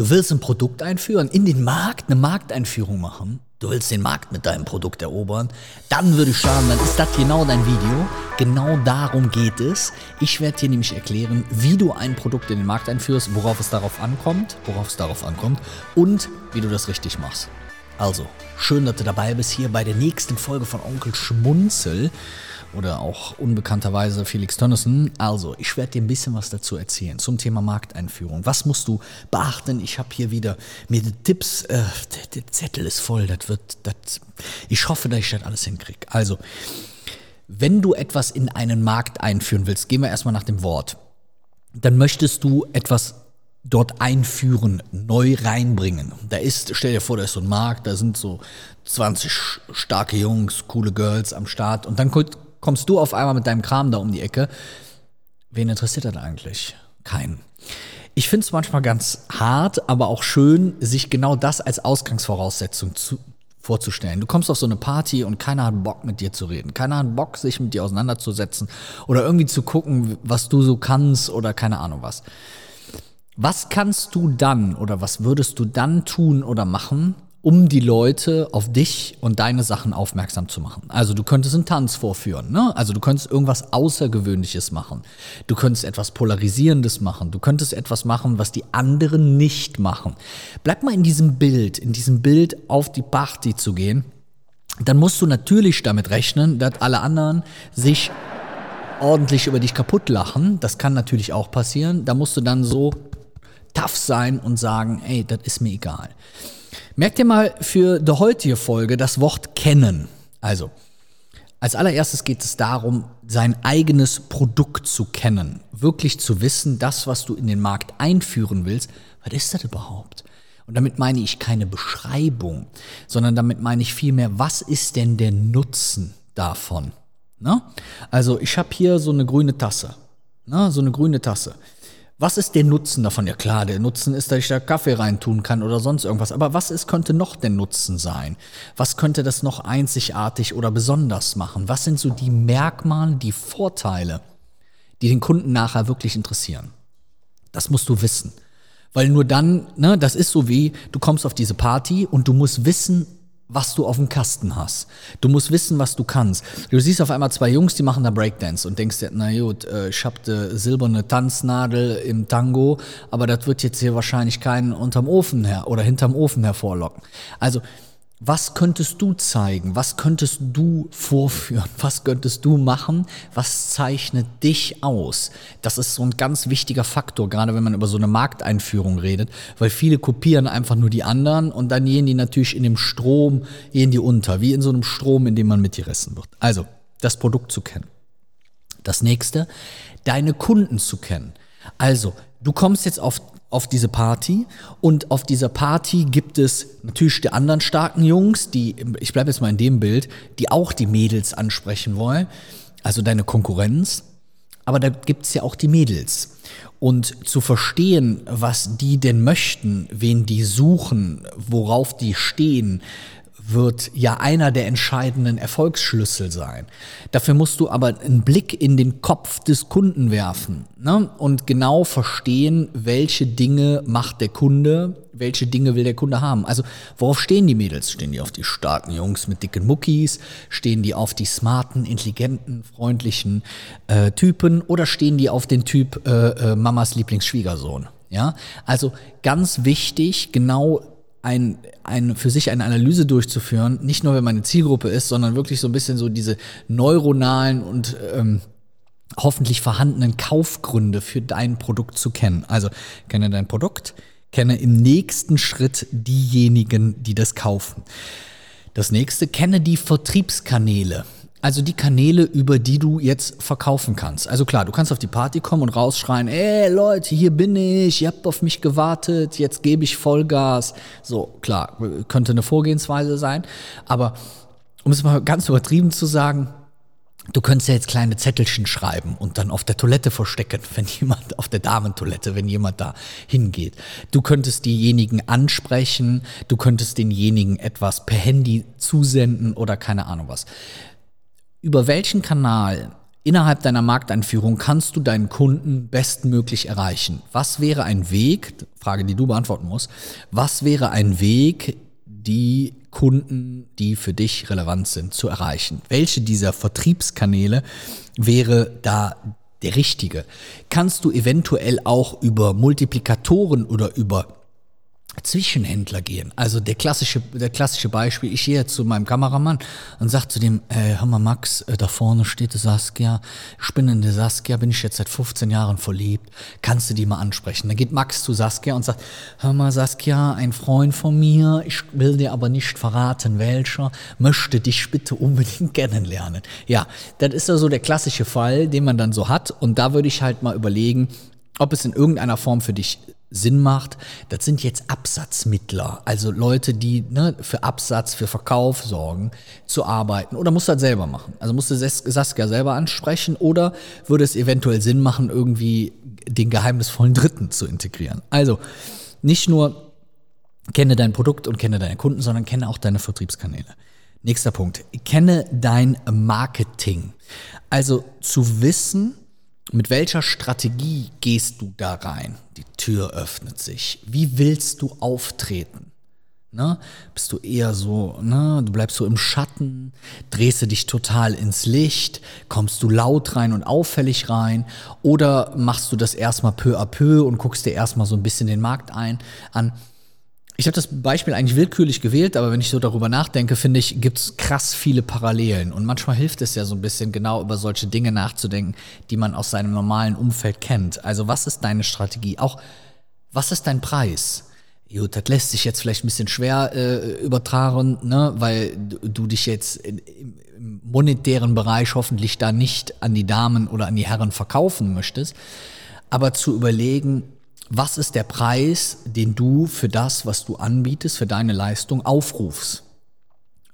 Du willst ein Produkt einführen, in den Markt eine Markteinführung machen. Du willst den Markt mit deinem Produkt erobern. Dann würde ich sagen, dann ist das genau dein Video. Genau darum geht es. Ich werde dir nämlich erklären, wie du ein Produkt in den Markt einführst, worauf es darauf ankommt, worauf es darauf ankommt und wie du das richtig machst. Also, schön, dass du dabei bist hier bei der nächsten Folge von Onkel Schmunzel oder auch unbekannterweise Felix Tönnissen. Also, ich werde dir ein bisschen was dazu erzählen zum Thema Markteinführung. Was musst du beachten? Ich habe hier wieder mir die Tipps, äh, der, der, Zettel ist voll, das wird, das, ich hoffe, dass ich das alles hinkriege. Also, wenn du etwas in einen Markt einführen willst, gehen wir erstmal nach dem Wort, dann möchtest du etwas dort einführen, neu reinbringen. Da ist, stell dir vor, da ist so ein Markt, da sind so 20 starke Jungs, coole Girls am Start und dann kommst du auf einmal mit deinem Kram da um die Ecke. Wen interessiert das eigentlich? Keinen. Ich finde es manchmal ganz hart, aber auch schön, sich genau das als Ausgangsvoraussetzung zu, vorzustellen. Du kommst auf so eine Party und keiner hat Bock mit dir zu reden. Keiner hat Bock, sich mit dir auseinanderzusetzen oder irgendwie zu gucken, was du so kannst oder keine Ahnung was. Was kannst du dann oder was würdest du dann tun oder machen, um die Leute auf dich und deine Sachen aufmerksam zu machen. Also du könntest einen Tanz vorführen, ne? Also du könntest irgendwas Außergewöhnliches machen. Du könntest etwas Polarisierendes machen. Du könntest etwas machen, was die anderen nicht machen. Bleib mal in diesem Bild, in diesem Bild auf die Party zu gehen. Dann musst du natürlich damit rechnen, dass alle anderen sich ordentlich über dich kaputt lachen. Das kann natürlich auch passieren. Da musst du dann so tough sein und sagen, ey, das ist mir egal. Merkt ihr mal für die heutige Folge das Wort kennen. Also, als allererstes geht es darum, sein eigenes Produkt zu kennen. Wirklich zu wissen, das, was du in den Markt einführen willst, was ist das überhaupt? Und damit meine ich keine Beschreibung, sondern damit meine ich vielmehr, was ist denn der Nutzen davon? Ne? Also ich habe hier so eine grüne Tasse. Ne? So eine grüne Tasse. Was ist der Nutzen davon? Ja klar, der Nutzen ist, dass ich da Kaffee reintun kann oder sonst irgendwas. Aber was ist, könnte noch der Nutzen sein? Was könnte das noch einzigartig oder besonders machen? Was sind so die Merkmale, die Vorteile, die den Kunden nachher wirklich interessieren? Das musst du wissen. Weil nur dann, ne, das ist so wie, du kommst auf diese Party und du musst wissen, was du auf dem Kasten hast. Du musst wissen, was du kannst. Du siehst auf einmal zwei Jungs, die machen da Breakdance und denkst dir, na gut, äh, ich hab de silberne Tanznadel im Tango, aber das wird jetzt hier wahrscheinlich keinen unterm Ofen her oder hinterm Ofen hervorlocken. Also was könntest du zeigen? Was könntest du vorführen? Was könntest du machen? Was zeichnet dich aus? Das ist so ein ganz wichtiger Faktor, gerade wenn man über so eine Markteinführung redet, weil viele kopieren einfach nur die anderen und dann gehen die natürlich in dem Strom, gehen die unter, wie in so einem Strom, in dem man mitgerissen wird. Also, das Produkt zu kennen. Das nächste, deine Kunden zu kennen. Also, du kommst jetzt auf auf diese Party und auf dieser Party gibt es natürlich die anderen starken Jungs, die, ich bleibe jetzt mal in dem Bild, die auch die Mädels ansprechen wollen, also deine Konkurrenz, aber da gibt es ja auch die Mädels. Und zu verstehen, was die denn möchten, wen die suchen, worauf die stehen, wird ja einer der entscheidenden Erfolgsschlüssel sein. Dafür musst du aber einen Blick in den Kopf des Kunden werfen ne? und genau verstehen, welche Dinge macht der Kunde, welche Dinge will der Kunde haben. Also worauf stehen die Mädels? Stehen die auf die starken Jungs mit dicken Muckis? Stehen die auf die smarten, intelligenten, freundlichen äh, Typen? Oder stehen die auf den Typ äh, äh, Mamas Lieblingsschwiegersohn? Ja, also ganz wichtig, genau ein, ein, für sich eine Analyse durchzuführen, nicht nur wenn man eine Zielgruppe ist, sondern wirklich so ein bisschen so diese neuronalen und ähm, hoffentlich vorhandenen Kaufgründe für dein Produkt zu kennen. Also kenne dein Produkt, kenne im nächsten Schritt diejenigen, die das kaufen. Das nächste, kenne die Vertriebskanäle. Also die Kanäle, über die du jetzt verkaufen kannst. Also klar, du kannst auf die Party kommen und rausschreien, ey Leute, hier bin ich, ihr habt auf mich gewartet, jetzt gebe ich Vollgas. So, klar, könnte eine Vorgehensweise sein. Aber um es mal ganz übertrieben zu sagen, du könntest ja jetzt kleine Zettelchen schreiben und dann auf der Toilette verstecken, wenn jemand, auf der Damentoilette, wenn jemand da hingeht. Du könntest diejenigen ansprechen, du könntest denjenigen etwas per Handy zusenden oder keine Ahnung was über welchen Kanal innerhalb deiner Markteinführung kannst du deinen Kunden bestmöglich erreichen? Was wäre ein Weg, Frage, die du beantworten musst, was wäre ein Weg, die Kunden, die für dich relevant sind, zu erreichen? Welche dieser Vertriebskanäle wäre da der richtige? Kannst du eventuell auch über Multiplikatoren oder über Zwischenhändler gehen. Also der klassische, der klassische Beispiel, ich gehe zu meinem Kameramann und sage zu dem, äh, hör mal Max, äh, da vorne steht der Saskia, der Saskia, bin ich jetzt seit 15 Jahren verliebt, kannst du die mal ansprechen? Dann geht Max zu Saskia und sagt, hör mal Saskia, ein Freund von mir, ich will dir aber nicht verraten welcher, möchte dich bitte unbedingt kennenlernen. Ja, das ist also der klassische Fall, den man dann so hat und da würde ich halt mal überlegen, ob es in irgendeiner Form für dich Sinn macht, das sind jetzt Absatzmittler, also Leute, die ne, für Absatz, für Verkauf sorgen, zu arbeiten. Oder musst du das selber machen? Also musst du Saskia selber ansprechen oder würde es eventuell Sinn machen, irgendwie den geheimnisvollen Dritten zu integrieren? Also nicht nur kenne dein Produkt und kenne deine Kunden, sondern kenne auch deine Vertriebskanäle. Nächster Punkt. Kenne dein Marketing. Also zu wissen, mit welcher Strategie gehst du da rein? Die Tür öffnet sich. Wie willst du auftreten? Ne? Bist du eher so, ne? du bleibst so im Schatten, drehst du dich total ins Licht, kommst du laut rein und auffällig rein oder machst du das erstmal peu à peu und guckst dir erstmal so ein bisschen den Markt ein an? Ich habe das Beispiel eigentlich willkürlich gewählt, aber wenn ich so darüber nachdenke, finde ich, gibt es krass viele Parallelen. Und manchmal hilft es ja so ein bisschen genau über solche Dinge nachzudenken, die man aus seinem normalen Umfeld kennt. Also was ist deine Strategie? Auch was ist dein Preis? Gut, das lässt sich jetzt vielleicht ein bisschen schwer äh, übertragen, ne? weil du, dich jetzt im monetären Bereich hoffentlich da nicht an die Damen oder an die Herren verkaufen möchtest. Aber zu überlegen, was ist der Preis, den du für das, was du anbietest, für deine Leistung aufrufst?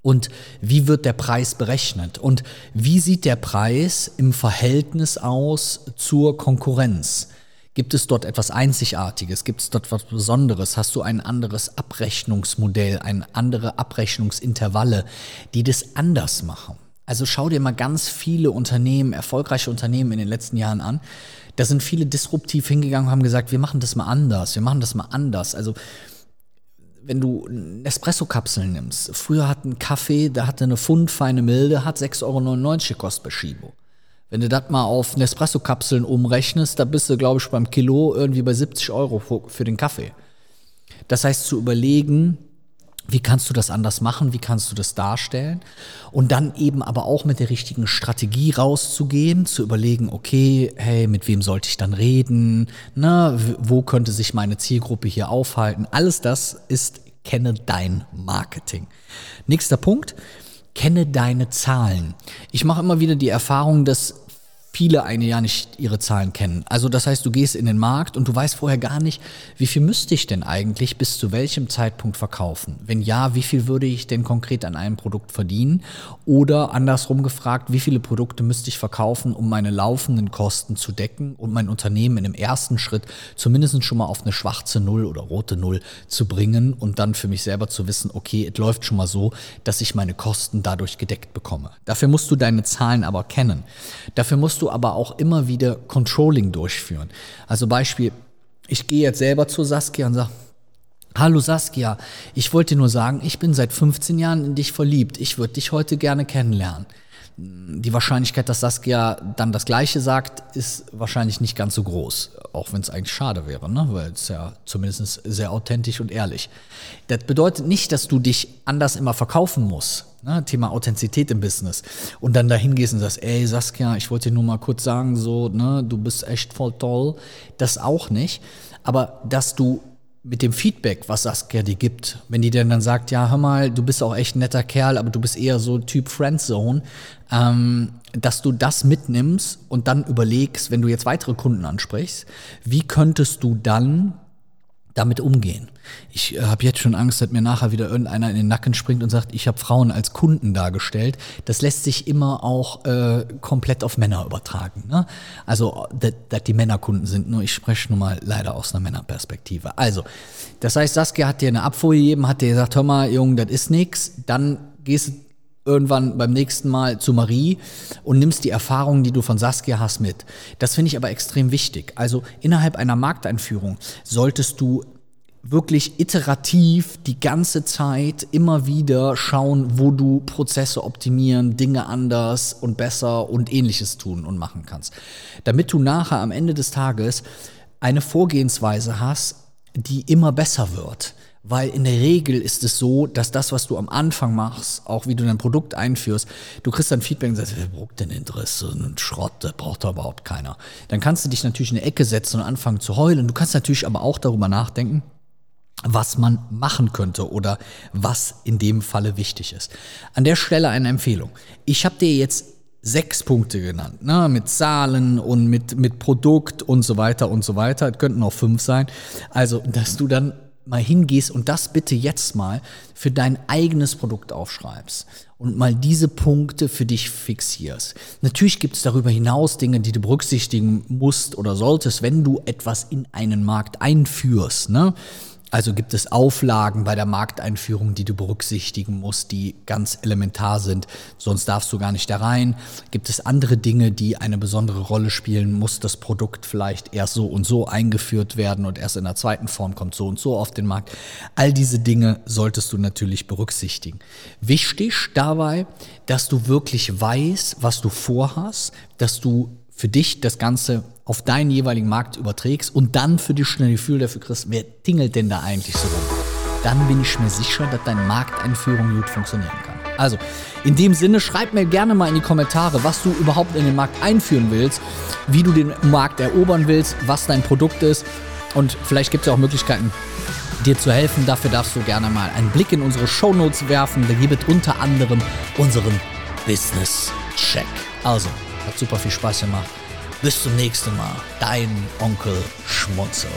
Und wie wird der Preis berechnet? Und wie sieht der Preis im Verhältnis aus zur Konkurrenz? Gibt es dort etwas Einzigartiges? Gibt es dort etwas Besonderes? Hast du ein anderes Abrechnungsmodell, ein andere Abrechnungsintervalle, die das anders machen? Also schau dir mal ganz viele Unternehmen, erfolgreiche Unternehmen in den letzten Jahren an, da sind viele disruptiv hingegangen und haben gesagt, wir machen das mal anders, wir machen das mal anders. Also wenn du Espresso-Kapseln nimmst, früher hat ein Kaffee, der hatte eine Pfund feine Milde, hat 6,99 Euro gekostet bei Schibo. Wenn du das mal auf Nespresso-Kapseln umrechnest, da bist du, glaube ich, beim Kilo irgendwie bei 70 Euro für den Kaffee. Das heißt, zu überlegen, wie kannst du das anders machen? Wie kannst du das darstellen? Und dann eben aber auch mit der richtigen Strategie rauszugehen, zu überlegen, okay, hey, mit wem sollte ich dann reden? Na, wo könnte sich meine Zielgruppe hier aufhalten? Alles das ist, kenne dein Marketing. Nächster Punkt, kenne deine Zahlen. Ich mache immer wieder die Erfahrung, dass viele eine ja nicht ihre Zahlen kennen. Also das heißt, du gehst in den Markt und du weißt vorher gar nicht, wie viel müsste ich denn eigentlich bis zu welchem Zeitpunkt verkaufen? Wenn ja, wie viel würde ich denn konkret an einem Produkt verdienen? Oder andersrum gefragt, wie viele Produkte müsste ich verkaufen, um meine laufenden Kosten zu decken und mein Unternehmen in dem ersten Schritt zumindest schon mal auf eine schwarze Null oder rote Null zu bringen und dann für mich selber zu wissen, okay, es läuft schon mal so, dass ich meine Kosten dadurch gedeckt bekomme. Dafür musst du deine Zahlen aber kennen. Dafür musst du aber auch immer wieder Controlling durchführen. Also Beispiel, ich gehe jetzt selber zu Saskia und sage, Hallo Saskia, ich wollte nur sagen, ich bin seit 15 Jahren in dich verliebt. Ich würde dich heute gerne kennenlernen. Die Wahrscheinlichkeit, dass Saskia dann das Gleiche sagt, ist wahrscheinlich nicht ganz so groß. Auch wenn es eigentlich schade wäre, ne? weil es ja zumindest sehr authentisch und ehrlich. Das bedeutet nicht, dass du dich anders immer verkaufen musst. Ne, Thema Authentizität im Business. Und dann dahin gehst und sagst, ey Saskia, ich wollte dir nur mal kurz sagen, so, ne, du bist echt voll toll. Das auch nicht. Aber dass du mit dem Feedback, was Saskia dir gibt, wenn die dir dann sagt, ja, hör mal, du bist auch echt ein netter Kerl, aber du bist eher so Typ Friendzone, ähm, dass du das mitnimmst und dann überlegst, wenn du jetzt weitere Kunden ansprichst, wie könntest du dann damit umgehen. Ich äh, habe jetzt schon Angst, dass mir nachher wieder irgendeiner in den Nacken springt und sagt, ich habe Frauen als Kunden dargestellt. Das lässt sich immer auch äh, komplett auf Männer übertragen. Ne? Also, dass die Männer Kunden sind. Nur ich spreche nun mal leider aus einer Männerperspektive. Also, das heißt, Saskia hat dir eine Abfuhr gegeben, hat dir gesagt, hör mal, Junge, das ist nix. Dann gehst du irgendwann beim nächsten Mal zu Marie und nimmst die Erfahrungen, die du von Saskia hast, mit. Das finde ich aber extrem wichtig. Also innerhalb einer Markteinführung solltest du wirklich iterativ die ganze Zeit immer wieder schauen, wo du Prozesse optimieren, Dinge anders und besser und ähnliches tun und machen kannst. Damit du nachher am Ende des Tages eine Vorgehensweise hast, die immer besser wird. Weil in der Regel ist es so, dass das, was du am Anfang machst, auch wie du dein Produkt einführst, du kriegst dann Feedback und sagst, wer braucht denn Interesse? Ein Schrott, der braucht da überhaupt keiner. Dann kannst du dich natürlich in eine Ecke setzen und anfangen zu heulen. Du kannst natürlich aber auch darüber nachdenken, was man machen könnte oder was in dem Falle wichtig ist. An der Stelle eine Empfehlung. Ich habe dir jetzt sechs Punkte genannt, ne, mit Zahlen und mit, mit Produkt und so weiter und so weiter. Es könnten auch fünf sein. Also, dass du dann mal hingehst und das bitte jetzt mal für dein eigenes Produkt aufschreibst und mal diese Punkte für dich fixierst. Natürlich gibt es darüber hinaus Dinge, die du berücksichtigen musst oder solltest, wenn du etwas in einen Markt einführst. Ne? Also gibt es Auflagen bei der Markteinführung, die du berücksichtigen musst, die ganz elementar sind, sonst darfst du gar nicht da rein. Gibt es andere Dinge, die eine besondere Rolle spielen? Muss das Produkt vielleicht erst so und so eingeführt werden und erst in der zweiten Form kommt so und so auf den Markt? All diese Dinge solltest du natürlich berücksichtigen. Wichtig dabei, dass du wirklich weißt, was du vorhast, dass du für dich das Ganze auf deinen jeweiligen Markt überträgst und dann für dich schnell ein Gefühl dafür kriegst, wer tingelt denn da eigentlich so rum? Dann bin ich mir sicher, dass deine Markteinführung gut funktionieren kann. Also, in dem Sinne, schreib mir gerne mal in die Kommentare, was du überhaupt in den Markt einführen willst, wie du den Markt erobern willst, was dein Produkt ist. Und vielleicht gibt es ja auch Möglichkeiten, dir zu helfen. Dafür darfst du gerne mal einen Blick in unsere Shownotes werfen. Da gibt es unter anderem unseren Business Check. Also, hat super viel Spaß gemacht. Bis zum nächsten Mal. Dein Onkel Schmunzel.